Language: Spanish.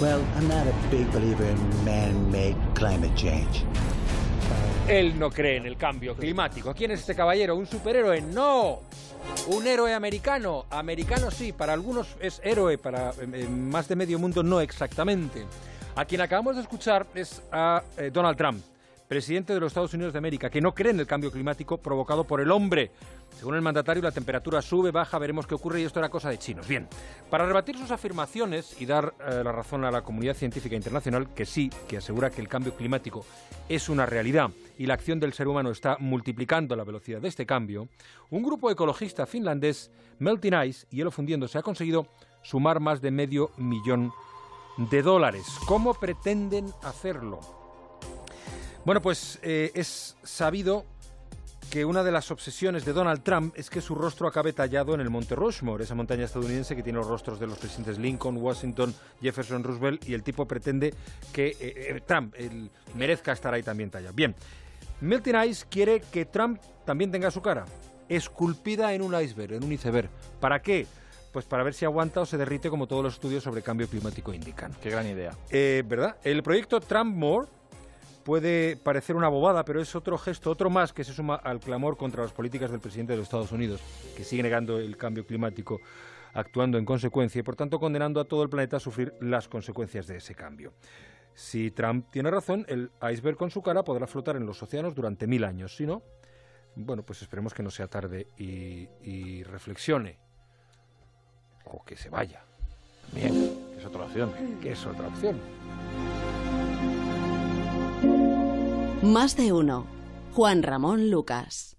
Well, I'm not a big believer in man-made climate change. Él no cree en el cambio climático. ¿Quién es este caballero? ¿Un superhéroe? No. Un héroe americano. Americano sí, para algunos es héroe, para eh, más de medio mundo no exactamente. A quien acabamos de escuchar es a eh, Donald Trump presidente de los Estados Unidos de América, que no cree en el cambio climático provocado por el hombre. Según el mandatario, la temperatura sube, baja, veremos qué ocurre y esto era cosa de chinos. Bien, para rebatir sus afirmaciones y dar eh, la razón a la comunidad científica internacional, que sí, que asegura que el cambio climático es una realidad y la acción del ser humano está multiplicando la velocidad de este cambio, un grupo ecologista finlandés, Melting Ice, hielo fundiéndose, ha conseguido sumar más de medio millón de dólares. ¿Cómo pretenden hacerlo? Bueno, pues eh, es sabido que una de las obsesiones de Donald Trump es que su rostro acabe tallado en el Monte Rushmore, esa montaña estadounidense que tiene los rostros de los presidentes Lincoln, Washington, Jefferson, Roosevelt, y el tipo pretende que eh, eh, Trump merezca estar ahí también tallado. Bien, Milton Ice quiere que Trump también tenga su cara, esculpida en un iceberg, en un iceberg. ¿Para qué? Pues para ver si aguanta o se derrite como todos los estudios sobre cambio climático indican. Qué gran idea. ¿Verdad? El proyecto Trump More puede parecer una bobada, pero es otro gesto, otro más que se suma al clamor contra las políticas del presidente de los Estados Unidos, que sigue negando el cambio climático, actuando en consecuencia y por tanto condenando a todo el planeta a sufrir las consecuencias de ese cambio. Si Trump tiene razón, el iceberg con su cara podrá flotar en los océanos durante mil años. Si no, bueno, pues esperemos que no sea tarde y, reflexione. O que se vaya. Bien, es otra opción. Que es otra opción. Más de uno. Juan Ramón Lucas.